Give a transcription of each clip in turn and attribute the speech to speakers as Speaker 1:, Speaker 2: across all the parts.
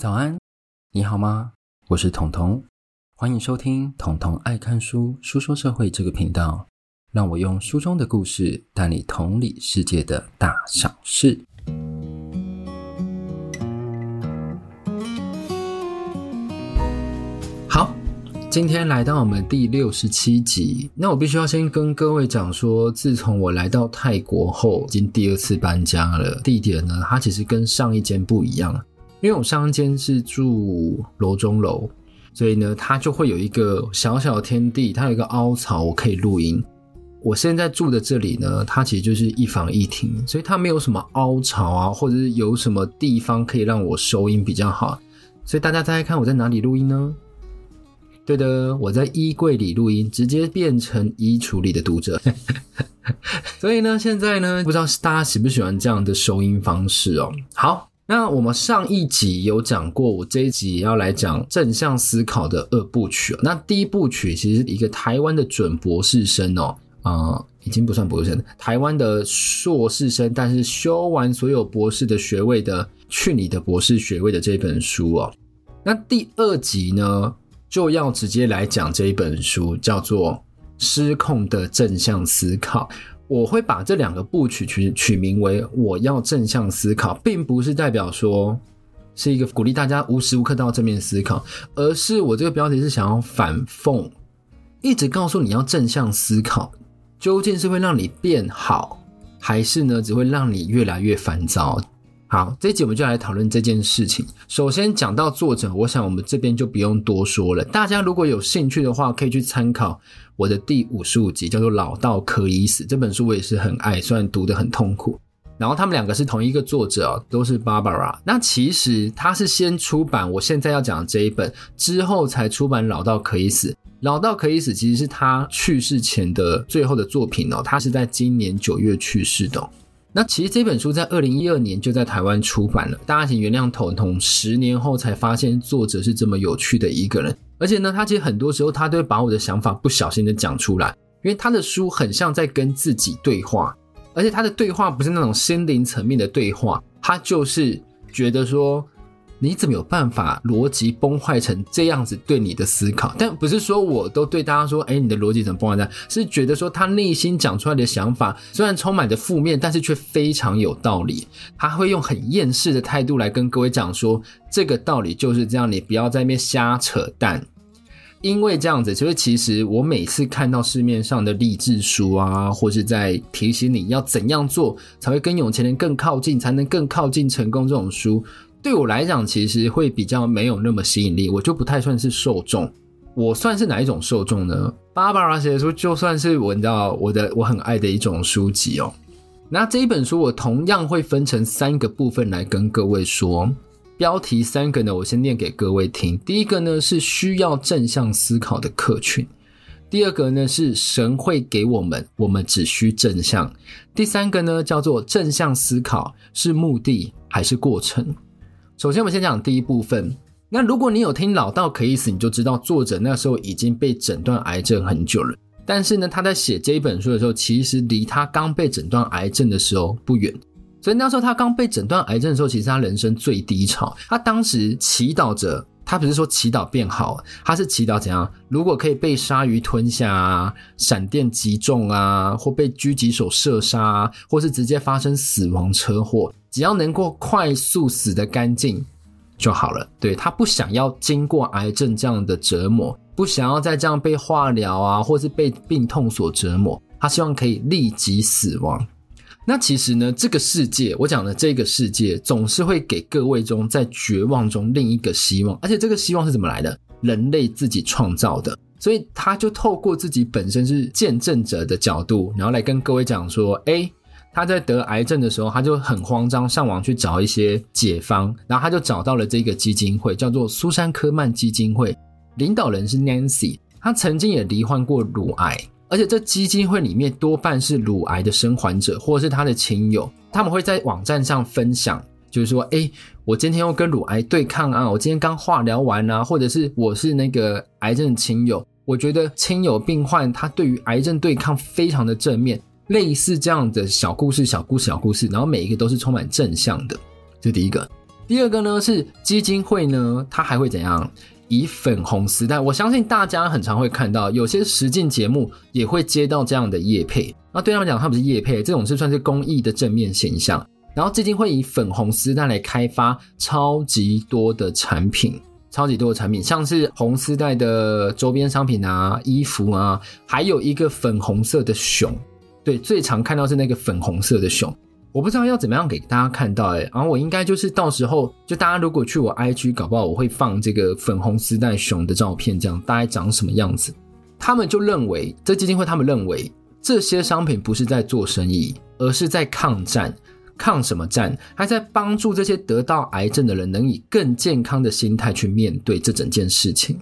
Speaker 1: 早安，你好吗？我是彤彤，欢迎收听彤彤爱看书书说社会这个频道，让我用书中的故事带你同理世界的大小事。好，今天来到我们第六十七集，那我必须要先跟各位讲说，自从我来到泰国后，已经第二次搬家了，地点呢，它其实跟上一间不一样。因为我上一间是住楼中楼，所以呢，它就会有一个小小的天地，它有一个凹槽，我可以录音。我现在住的这里呢，它其实就是一房一厅，所以它没有什么凹槽啊，或者是有什么地方可以让我收音比较好。所以大家猜猜看，我在哪里录音呢？对的，我在衣柜里录音，直接变成衣橱里的读者。所以呢，现在呢，不知道大家喜不喜欢这样的收音方式哦。好。那我们上一集有讲过，我这一集也要来讲正向思考的二部曲。那第一部曲其实一个台湾的准博士生哦，啊、已经不算博士生，台湾的硕士生，但是修完所有博士的学位的，去你的博士学位的这本书哦。那第二集呢，就要直接来讲这一本书，叫做《失控的正向思考》。我会把这两个部曲取取名为“我要正向思考”，并不是代表说是一个鼓励大家无时无刻都要正面思考，而是我这个标题是想要反讽，一直告诉你要正向思考，究竟是会让你变好，还是呢只会让你越来越烦躁？好，这集我们就来讨论这件事情。首先讲到作者，我想我们这边就不用多说了。大家如果有兴趣的话，可以去参考我的第五十五集，叫做《老到可以死》这本书，我也是很爱，虽然读得很痛苦。然后他们两个是同一个作者哦，都是 Barbara。那其实他是先出版我现在要讲的这一本，之后才出版《老到可以死》。《老到可以死》其实是他去世前的最后的作品哦，他是在今年九月去世的。那其实这本书在二零一二年就在台湾出版了，大家请原谅童童，十年后才发现作者是这么有趣的一个人，而且呢，他其实很多时候他都会把我的想法不小心的讲出来，因为他的书很像在跟自己对话，而且他的对话不是那种心灵层面的对话，他就是觉得说。你怎么有办法逻辑崩坏成这样子对你的思考？但不是说我都对大家说，哎，你的逻辑怎么崩坏的？是觉得说他内心讲出来的想法虽然充满着负面，但是却非常有道理。他会用很厌世的态度来跟各位讲说，这个道理就是这样，你不要在那边瞎扯淡。因为这样子，所以其实我每次看到市面上的励志书啊，或是在提醒你要怎样做才会跟有钱人更靠近，才能更靠近成功这种书。对我来讲，其实会比较没有那么吸引力，我就不太算是受众。我算是哪一种受众呢巴巴拉写的书就算是我，你知道我的我很爱的一种书籍哦。那这一本书我同样会分成三个部分来跟各位说。标题三个呢，我先念给各位听。第一个呢是需要正向思考的客群，第二个呢是神会给我们，我们只需正向。第三个呢叫做正向思考是目的还是过程？首先，我们先讲第一部分。那如果你有听《老到可以死》，你就知道作者那时候已经被诊断癌症很久了。但是呢，他在写这一本书的时候，其实离他刚被诊断癌症的时候不远。所以那时候他刚被诊断癌症的时候，其实他人生最低潮。他当时祈祷着，他不是说祈祷变好，他是祈祷怎样？如果可以被鲨鱼吞下啊，闪电击中啊，或被狙击手射杀啊，或是直接发生死亡车祸。只要能够快速死得干净就好了。对，他不想要经过癌症这样的折磨，不想要再这样被化疗啊，或是被病痛所折磨。他希望可以立即死亡。那其实呢，这个世界，我讲的这个世界，总是会给各位中在绝望中另一个希望。而且这个希望是怎么来的？人类自己创造的。所以他就透过自己本身是见证者的角度，然后来跟各位讲说：诶他在得癌症的时候，他就很慌张，上网去找一些解方，然后他就找到了这个基金会，叫做苏珊科曼基金会，领导人是 Nancy，他曾经也罹患过乳癌，而且这基金会里面多半是乳癌的生还者或者是他的亲友，他们会在网站上分享，就是说，诶，我今天要跟乳癌对抗啊，我今天刚化疗完啊，或者是我是那个癌症亲友，我觉得亲友病患他对于癌症对抗非常的正面。类似这样的小故事、小故事、小故事，然后每一个都是充满正向的，这第一个。第二个呢是基金会呢，它还会怎样？以粉红丝带，我相信大家很常会看到，有些实境节目也会接到这样的业配。那对他们讲，他们是业配，这种是算是公益的正面形象。然后基金会以粉红丝带来开发超级多的产品，超级多的产品，像是红丝带的周边商品啊、衣服啊，还有一个粉红色的熊。对，最常看到是那个粉红色的熊。我不知道要怎么样给大家看到哎，然后我应该就是到时候就大家如果去我 IG 搞不好我会放这个粉红丝带熊的照片，这样大概长什么样子？他们就认为这基金会他们认为这些商品不是在做生意，而是在抗战，抗什么战？还在帮助这些得到癌症的人能以更健康的心态去面对这整件事情。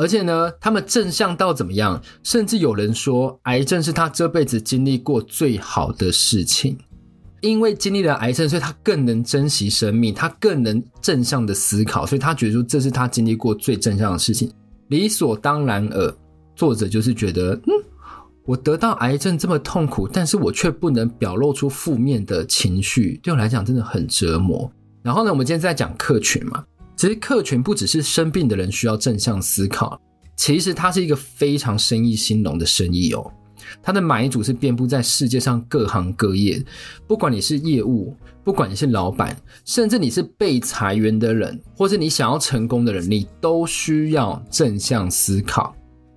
Speaker 1: 而且呢，他们正向到怎么样？甚至有人说，癌症是他这辈子经历过最好的事情。因为经历了癌症，所以他更能珍惜生命，他更能正向的思考，所以他觉得说这是他经历过最正向的事情，理所当然尔。作者就是觉得，嗯，我得到癌症这么痛苦，但是我却不能表露出负面的情绪，对我来讲真的很折磨。然后呢，我们今天在讲客群嘛，其实客群不只是生病的人需要正向思考，其实它是一个非常生意兴隆的生意哦。他的买主是遍布在世界上各行各业，不管你是业务，不管你是老板，甚至你是被裁员的人，或是你想要成功的人，你都需要正向思考。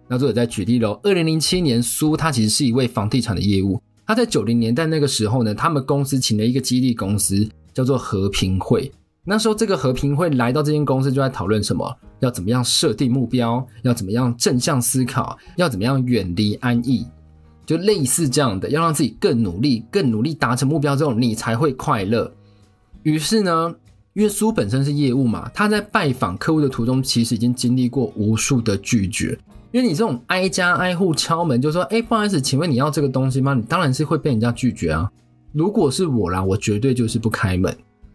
Speaker 1: 那作者在举例喽，二零零七年，苏他其实是一位房地产的业务，他在九零年代那个时候呢，他们公司请了一个激励公司，叫做和平会。那时候这个和平会来到这间公司，就在讨论什么，要怎么样设定目标，要怎么样正向思考，要怎么样远离安逸。就类似这样的，要让自己更努力，更努力达成目标之后，你才会快乐。于是呢，因为苏本身是业务嘛，他在拜访客户的途中，其实已经经历过无数的拒绝。因为你这种挨家挨户敲门，就说：“哎，不好意思，请问你要这个东西吗？”你当然是会被人家拒绝啊。如果是我啦，我绝对就是不开门。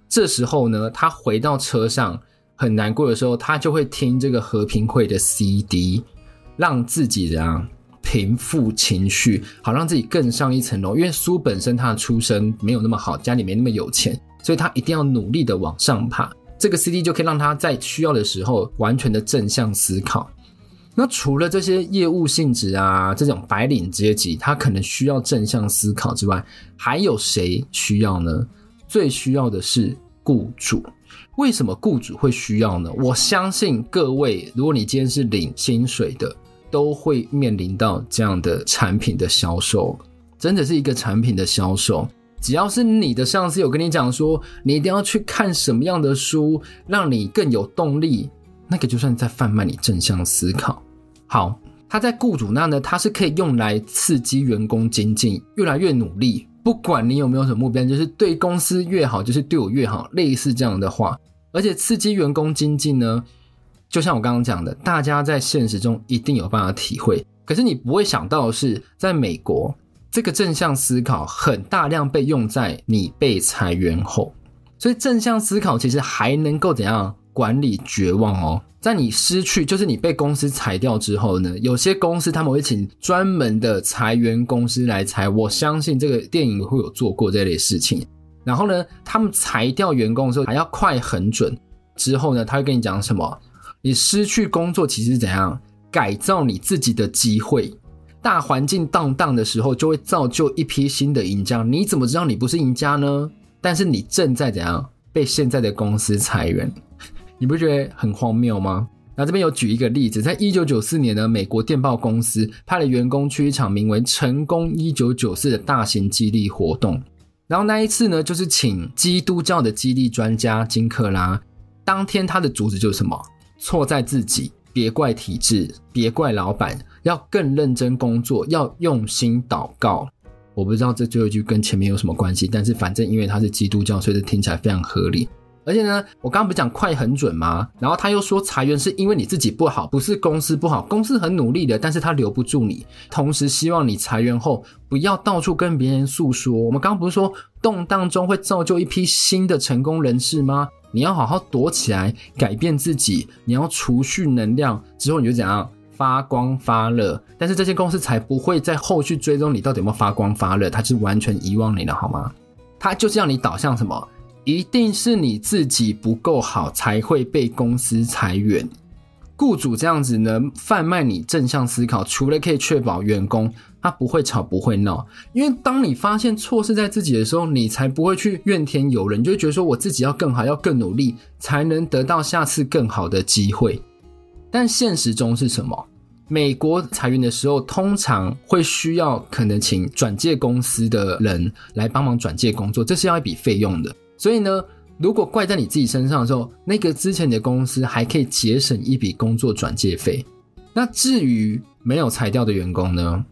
Speaker 1: 这时候呢，他回到车上很难过的时候，他就会听这个和平会的 CD，让自己这样。平复情绪，好让自己更上一层楼。因为苏本身他的出身没有那么好，家里没那么有钱，所以他一定要努力的往上爬。这个 CD 就可以让他在需要的时候完全的正向思考。那除了这些业务性质啊，这种白领阶级，他可能需要正向思考之外，还有谁需要呢？最需要的是雇主。为什么雇主会需要呢？我相信各位，如果你今天是领薪水的。都会面临到这样的产品的销售，真的是一个产品的销售。只要是你的上司有跟你讲说，你一定要去看什么样的书，让你更有动力，那个就算在贩卖你正向思考。好，他在雇主那呢，他是可以用来刺激员工精进，越来越努力。不管你有没有什么目标，就是对公司越好，就是对我越好，类似这样的话。而且刺激员工精进呢，就像我刚刚讲的，大家在现实中一定有办法体会，可是你不会想到的是，在美国，这个正向思考很大量被用在你被裁员后，所以正向思考其实还能够怎样管理绝望哦？在你失去，就是你被公司裁掉之后呢，有些公司他们会请专门的裁员公司来裁，我相信这个电影会有做过这类事情。然后呢，他们裁掉员工的时候还要快很准，之后呢，他会跟你讲什么？你失去工作其实是怎样改造你自己的机会？大环境荡荡的时候，就会造就一批新的赢家。你怎么知道你不是赢家呢？但是你正在怎样被现在的公司裁员？你不觉得很荒谬吗？那这边有举一个例子，在一九九四年呢，美国电报公司派了员工去一场名为“成功一九九四”的大型激励活动。然后那一次呢，就是请基督教的激励专家金克拉。当天他的主旨就是什么？错在自己，别怪体制，别怪老板，要更认真工作，要用心祷告。我不知道这最后一句跟前面有什么关系，但是反正因为他是基督教，所以这听起来非常合理。而且呢，我刚刚不是讲快很准吗？然后他又说裁员是因为你自己不好，不是公司不好，公司很努力的，但是他留不住你。同时希望你裁员后不要到处跟别人诉说。我们刚刚不是说动荡中会造就一批新的成功人士吗？你要好好躲起来，改变自己。你要储蓄能量，之后你就怎样发光发热。但是这些公司才不会在后续追踪你到底有没有发光发热，他是完全遗忘你了，好吗？他就是要你导向什么一定是你自己不够好，才会被公司裁员。雇主这样子呢，贩卖你正向思考，除了可以确保员工他不会吵不会闹，因为当你发现错是在自己的时候，你才不会去怨天尤人，你就会觉得说我自己要更好，要更努力，才能得到下次更好的机会。但现实中是什么？美国裁员的时候，通常会需要可能请转介公司的人来帮忙转介工作，这是要一笔费用的。所以呢，如果怪在你自己身上的时候，那个之前你的公司还可以节省一笔工作转介费。那至于没有裁掉的员工呢，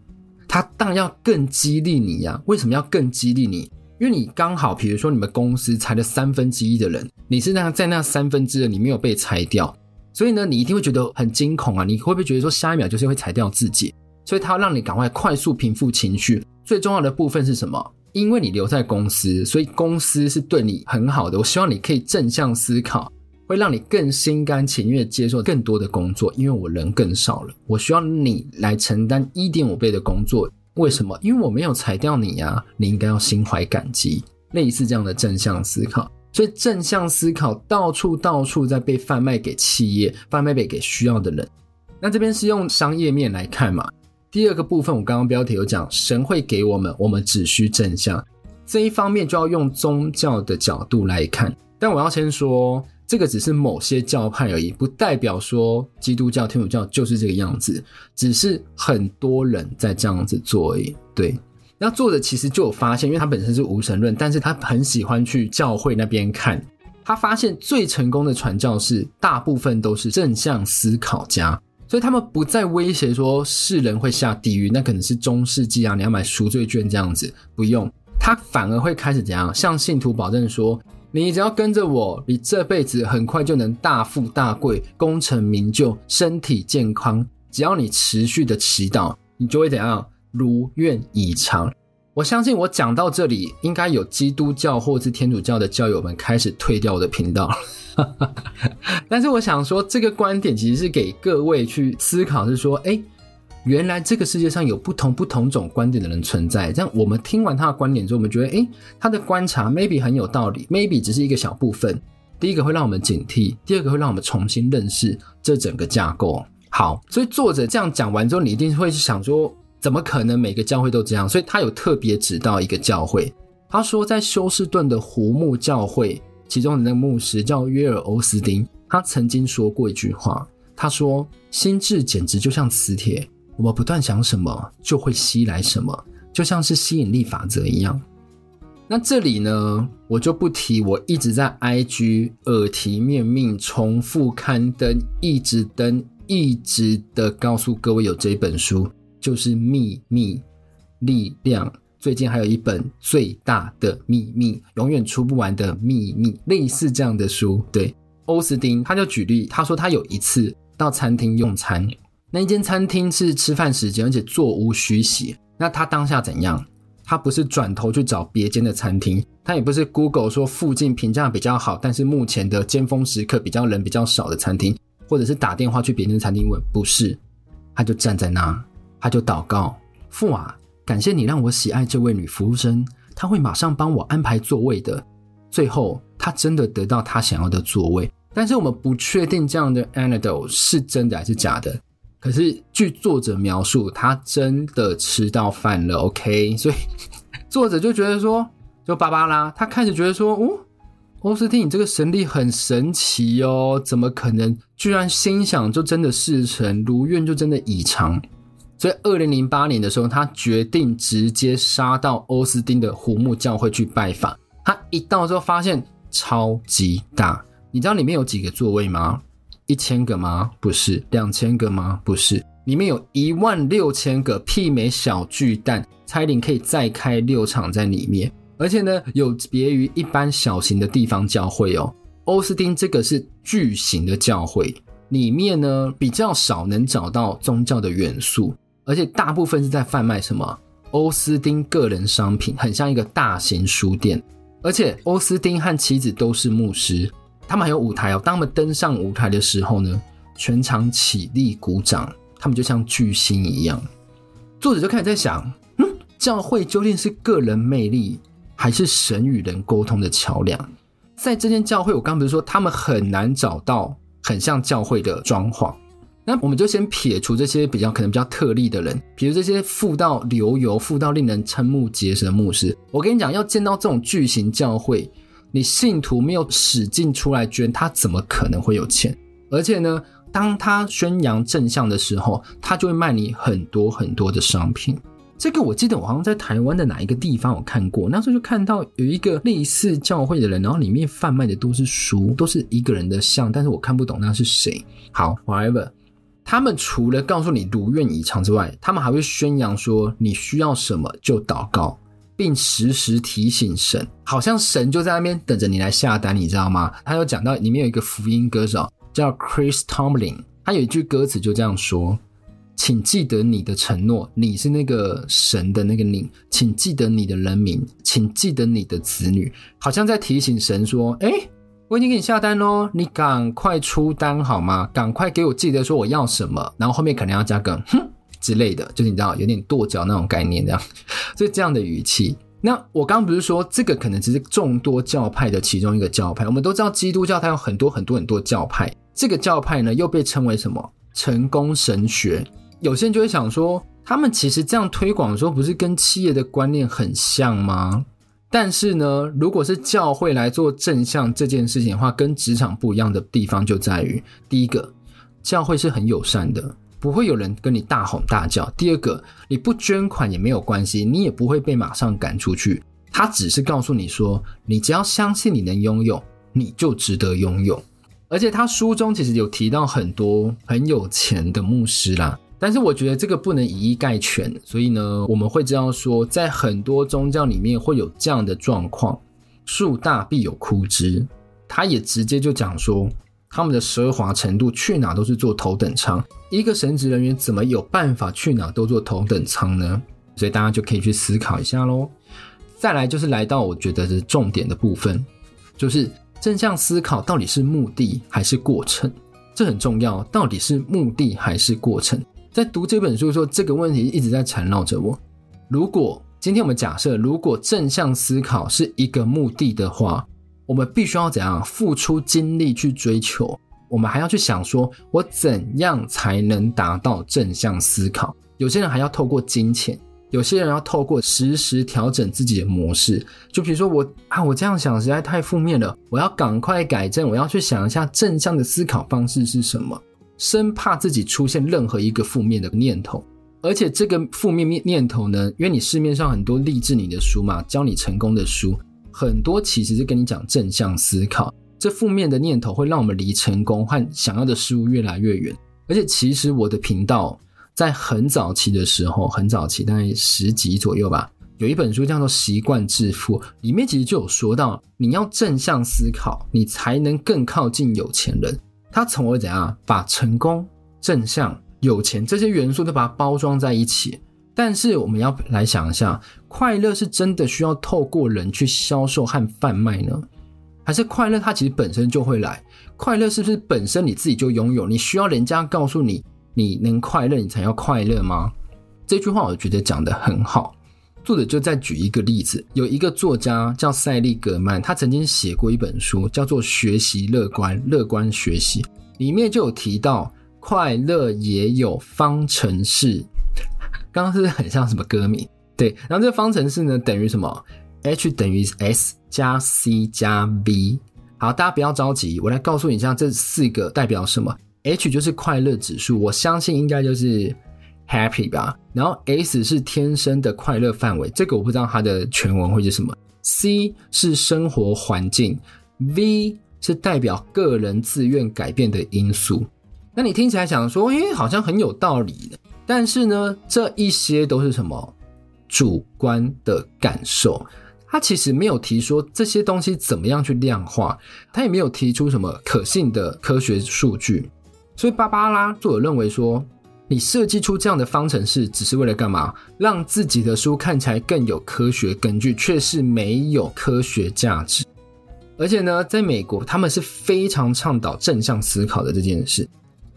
Speaker 1: 他当然要更激励你呀。为什么要更激励你？因为你刚好，比如说你们公司裁了三分之一的人，你是那在那三分之二你没有被裁掉，所以呢，你一定会觉得很惊恐啊！你会不会觉得说下一秒就是会裁掉自己？所以他要让你赶快快速平复情绪。最重要的部分是什么？因为你留在公司，所以公司是对你很好的。我希望你可以正向思考，会让你更心甘情愿接受更多的工作。因为我人更少了，我需要你来承担一点五倍的工作。为什么？因为我没有裁掉你呀，你应该要心怀感激。类似这样的正向思考，所以正向思考到处到处在被贩卖给企业，贩卖给给需要的人。那这边是用商业面来看嘛。第二个部分，我刚刚标题有讲，神会给我们，我们只需正向。这一方面就要用宗教的角度来看，但我要先说，这个只是某些教派而已，不代表说基督教、天主教就是这个样子，只是很多人在这样子做而已。对，那作者其实就有发现，因为他本身是无神论，但是他很喜欢去教会那边看，他发现最成功的传教士，大部分都是正向思考家。所以他们不再威胁说世人会下地狱，那可能是中世纪啊，你要买赎罪券这样子，不用。他反而会开始怎样向信徒保证说，你只要跟着我，你这辈子很快就能大富大贵、功成名就、身体健康。只要你持续的祈祷，你就会怎样如愿以偿。我相信我讲到这里，应该有基督教或是天主教的教友们开始退掉我的频道。但是我想说，这个观点其实是给各位去思考，是说，哎，原来这个世界上有不同不同种观点的人存在。这样我们听完他的观点之后，我们觉得，哎，他的观察 maybe 很有道理，maybe 只是一个小部分。第一个会让我们警惕，第二个会让我们重新认识这整个架构。好，所以作者这样讲完之后，你一定会想说，怎么可能每个教会都这样？所以他有特别指到一个教会，他说在休斯顿的湖木教会。其中的那个牧师叫约尔·欧斯丁，他曾经说过一句话，他说：“心智简直就像磁铁，我们不断想什么，就会吸来什么，就像是吸引力法则一样。”那这里呢，我就不提，我一直在 IG 耳提面命重复刊登，一直登，一直的告诉各位有这本书，就是《秘密力量》。最近还有一本最大的秘密，永远出不完的秘密，类似这样的书。对，欧斯丁他就举例，他说他有一次到餐厅用餐，那一间餐厅是吃饭时间，而且座无虚席。那他当下怎样？他不是转头去找别间的餐厅，他也不是 Google 说附近评价比较好，但是目前的尖峰时刻比较人比较少的餐厅，或者是打电话去别间餐厅问，不是，他就站在那，他就祷告，父啊。感谢你让我喜爱这位女服务生，她会马上帮我安排座位的。最后，她真的得到她想要的座位。但是我们不确定这样的 anecdote 是真的还是假的。可是据作者描述，她真的吃到饭了。OK，所以作者就觉得说，就芭芭拉，他开始觉得说，哦，欧斯汀，你这个神力很神奇哦，怎么可能？居然心想就真的事成，如愿就真的以偿。所以，二零零八年的时候，他决定直接杀到欧斯丁的胡木教会去拜访。他一到之后，发现超级大。你知道里面有几个座位吗？一千个吗？不是。两千个吗？不是。里面有一万六千个，媲美小巨蛋，蔡林可以再开六场在里面。而且呢，有别于一般小型的地方教会哦，欧斯丁这个是巨型的教会，里面呢比较少能找到宗教的元素。而且大部分是在贩卖什么？欧斯丁个人商品，很像一个大型书店。而且欧斯丁和妻子都是牧师，他们还有舞台哦。当他们登上舞台的时候呢，全场起立鼓掌，他们就像巨星一样。作者就开始在想：嗯，教会究竟是个人魅力，还是神与人沟通的桥梁？在这间教会，我刚刚不是说他们很难找到很像教会的装潢？那我们就先撇除这些比较可能比较特例的人，比如这些富到流油、富到令人瞠目结舌的牧师。我跟你讲，要见到这种巨型教会，你信徒没有使劲出来捐，他怎么可能会有钱？而且呢，当他宣扬正向的时候，他就会卖你很多很多的商品。这个我记得我好像在台湾的哪一个地方有看过，那时候就看到有一个类似教会的人，然后里面贩卖的都是书，都是一个人的像，但是我看不懂那是谁。好，whatever。他们除了告诉你如愿以偿之外，他们还会宣扬说你需要什么就祷告，并时时提醒神，好像神就在那边等着你来下单，你知道吗？他有讲到里面有一个福音歌手叫 Chris Tomlin，他有一句歌词就这样说：“请记得你的承诺，你是那个神的那个你，请记得你的人民，请记得你的子女，好像在提醒神说，哎。”我已经给你下单喽，你赶快出单好吗？赶快给我记得说我要什么，然后后面可能要加个哼之类的，就是你知道有点跺脚那种概念这样，所以这样的语气。那我刚刚不是说这个可能只是众多教派的其中一个教派？我们都知道基督教它有很多很多很多教派，这个教派呢又被称为什么？成功神学。有些人就会想说，他们其实这样推广说，不是跟企业的观念很像吗？但是呢，如果是教会来做正向这件事情的话，跟职场不一样的地方就在于：第一个，教会是很友善的，不会有人跟你大吼大叫；第二个，你不捐款也没有关系，你也不会被马上赶出去。他只是告诉你说，你只要相信你能拥有，你就值得拥有。而且他书中其实有提到很多很有钱的牧师啦。但是我觉得这个不能以一概全，所以呢，我们会知道说，在很多宗教里面会有这样的状况，树大必有枯枝。他也直接就讲说，他们的奢华程度，去哪都是坐头等舱。一个神职人员怎么有办法去哪都坐头等舱呢？所以大家就可以去思考一下喽。再来就是来到我觉得是重点的部分，就是正向思考到底是目的还是过程？这很重要，到底是目的还是过程？在读这本书的时候，这个问题一直在缠绕着我。如果今天我们假设，如果正向思考是一个目的的话，我们必须要怎样付出精力去追求？我们还要去想说，我怎样才能达到正向思考？有些人还要透过金钱，有些人要透过时时调整自己的模式。就比如说我啊，我这样想实在太负面了，我要赶快改正，我要去想一下正向的思考方式是什么。生怕自己出现任何一个负面的念头，而且这个负面念念头呢，因为你市面上很多励志你的书嘛，教你成功的书，很多其实是跟你讲正向思考。这负面的念头会让我们离成功和想要的事物越来越远。而且其实我的频道在很早期的时候，很早期大概十集左右吧，有一本书叫做《习惯致富》，里面其实就有说到，你要正向思考，你才能更靠近有钱人。他从而怎样把成功、正向、有钱这些元素都把它包装在一起。但是我们要来想一下，快乐是真的需要透过人去销售和贩卖呢？还是快乐它其实本身就会来？快乐是不是本身你自己就拥有？你需要人家告诉你你能快乐，你才要快乐吗？这句话我觉得讲得很好。作者就再举一个例子，有一个作家叫塞利格曼，他曾经写过一本书，叫做《学习乐观，乐观学习》，里面就有提到快乐也有方程式。刚刚是不是很像什么歌名？对，然后这个方程式呢，等于什么？H 等于 S 加 C 加 V。好，大家不要着急，我来告诉你一下这四个代表什么。H 就是快乐指数，我相信应该就是。Happy 吧，然后 S 是天生的快乐范围，这个我不知道它的全文会是什么。C 是生活环境，V 是代表个人自愿改变的因素。那你听起来想说，诶，好像很有道理的。但是呢，这一些都是什么？主观的感受。他其实没有提说这些东西怎么样去量化，他也没有提出什么可信的科学数据。所以芭芭拉作者认为说。你设计出这样的方程式，只是为了干嘛？让自己的书看起来更有科学根据，却是没有科学价值。而且呢，在美国，他们是非常倡导正向思考的这件事。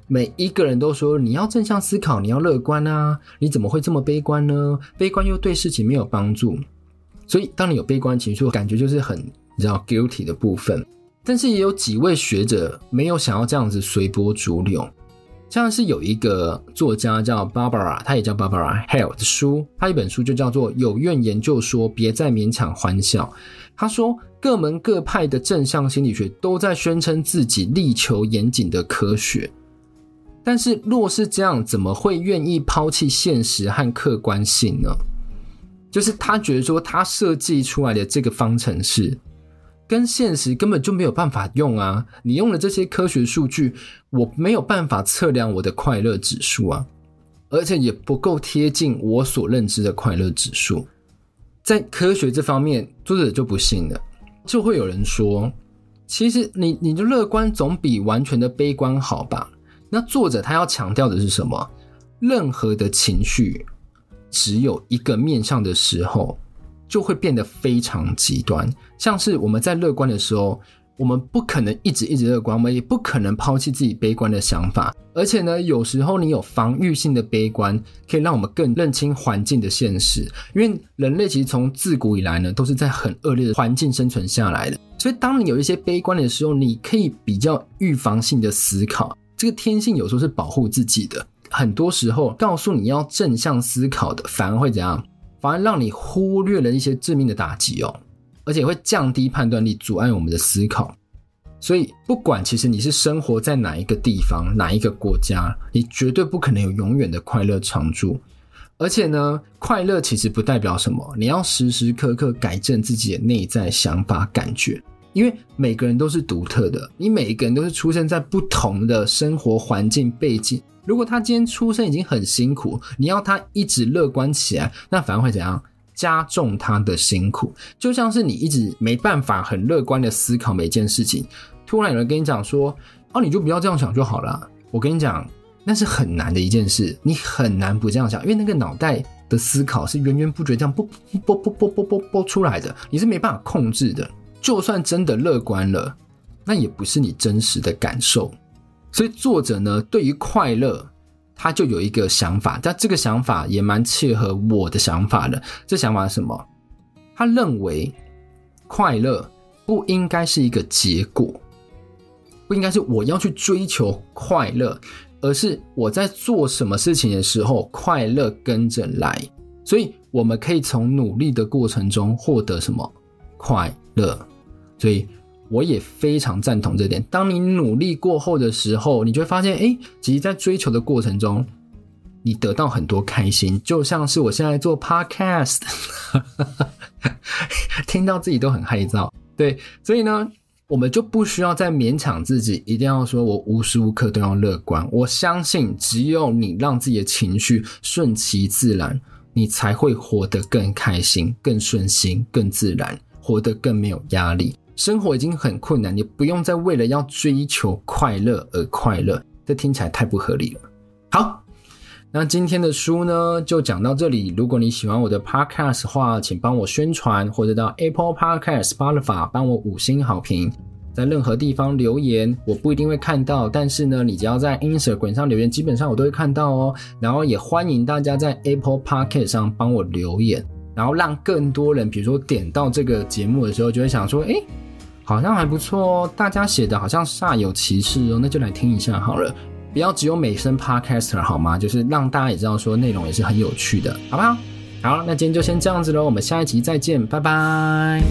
Speaker 1: 每一个人都说你要正向思考，你要乐观啊！你怎么会这么悲观呢？悲观又对事情没有帮助。所以，当你有悲观情绪，感觉就是很你知道 guilty 的部分。但是也有几位学者没有想要这样子随波逐流，像是有一个作家叫 Barbara，他也叫 Barbara Hale 的书，他一本书就叫做《有怨研究说别再勉强欢笑》。他说，各门各派的正向心理学都在宣称自己力求严谨的科学，但是若是这样，怎么会愿意抛弃现实和客观性呢？就是他觉得说，他设计出来的这个方程式。跟现实根本就没有办法用啊！你用了这些科学数据，我没有办法测量我的快乐指数啊，而且也不够贴近我所认知的快乐指数。在科学这方面，作者就不信了，就会有人说：“其实你你的乐观总比完全的悲观好吧？”那作者他要强调的是什么？任何的情绪只有一个面向的时候。就会变得非常极端，像是我们在乐观的时候，我们不可能一直一直乐观，我们也不可能抛弃自己悲观的想法。而且呢，有时候你有防御性的悲观，可以让我们更认清环境的现实。因为人类其实从自古以来呢，都是在很恶劣的环境生存下来的。所以，当你有一些悲观的时候，你可以比较预防性的思考。这个天性有时候是保护自己的，很多时候告诉你要正向思考的，反而会怎样？反而让你忽略了一些致命的打击哦，而且会降低判断力，阻碍我们的思考。所以，不管其实你是生活在哪一个地方、哪一个国家，你绝对不可能有永远的快乐常驻。而且呢，快乐其实不代表什么，你要时时刻刻改正自己的内在想法、感觉，因为每个人都是独特的，你每一个人都是出生在不同的生活环境背景。如果他今天出生已经很辛苦，你要他一直乐观起来，那反而会怎样？加重他的辛苦。就像是你一直没办法很乐观的思考每件事情，突然有人跟你讲说：“哦，你就不要这样想就好了。”我跟你讲，那是很难的一件事，你很难不这样想，因为那个脑袋的思考是源源不绝这样啵啵啵啵啵啵啵出来的，你是没办法控制的。就算真的乐观了，那也不是你真实的感受。所以作者呢，对于快乐，他就有一个想法，但这个想法也蛮切合我的想法的。这想法是什么？他认为快乐不应该是一个结果，不应该是我要去追求快乐，而是我在做什么事情的时候，快乐跟着来。所以我们可以从努力的过程中获得什么？快乐。所以。我也非常赞同这点。当你努力过后的时候，你就会发现，哎，其实，在追求的过程中，你得到很多开心。就像是我现在做 podcast，听到自己都很害臊。对，所以呢，我们就不需要再勉强自己，一定要说我无时无刻都要乐观。我相信，只有你让自己的情绪顺其自然，你才会活得更开心、更顺心、更自然，活得更没有压力。生活已经很困难，你不用再为了要追求快乐而快乐，这听起来太不合理了。好，那今天的书呢，就讲到这里。如果你喜欢我的 Podcast 的话，请帮我宣传，或者到 Apple Podcast、Spotify 帮我五星好评。在任何地方留言，我不一定会看到，但是呢，你只要在 Instagram 上留言，基本上我都会看到哦。然后也欢迎大家在 Apple Podcast 上帮我留言，然后让更多人，比如说点到这个节目的时候，就会想说，诶。好像还不错哦，大家写的好像煞有其事哦，那就来听一下好了。不要只有美声 Podcaster 好吗？就是让大家也知道说内容也是很有趣的，好不好？好，那今天就先这样子喽，我们下一集再见，拜拜。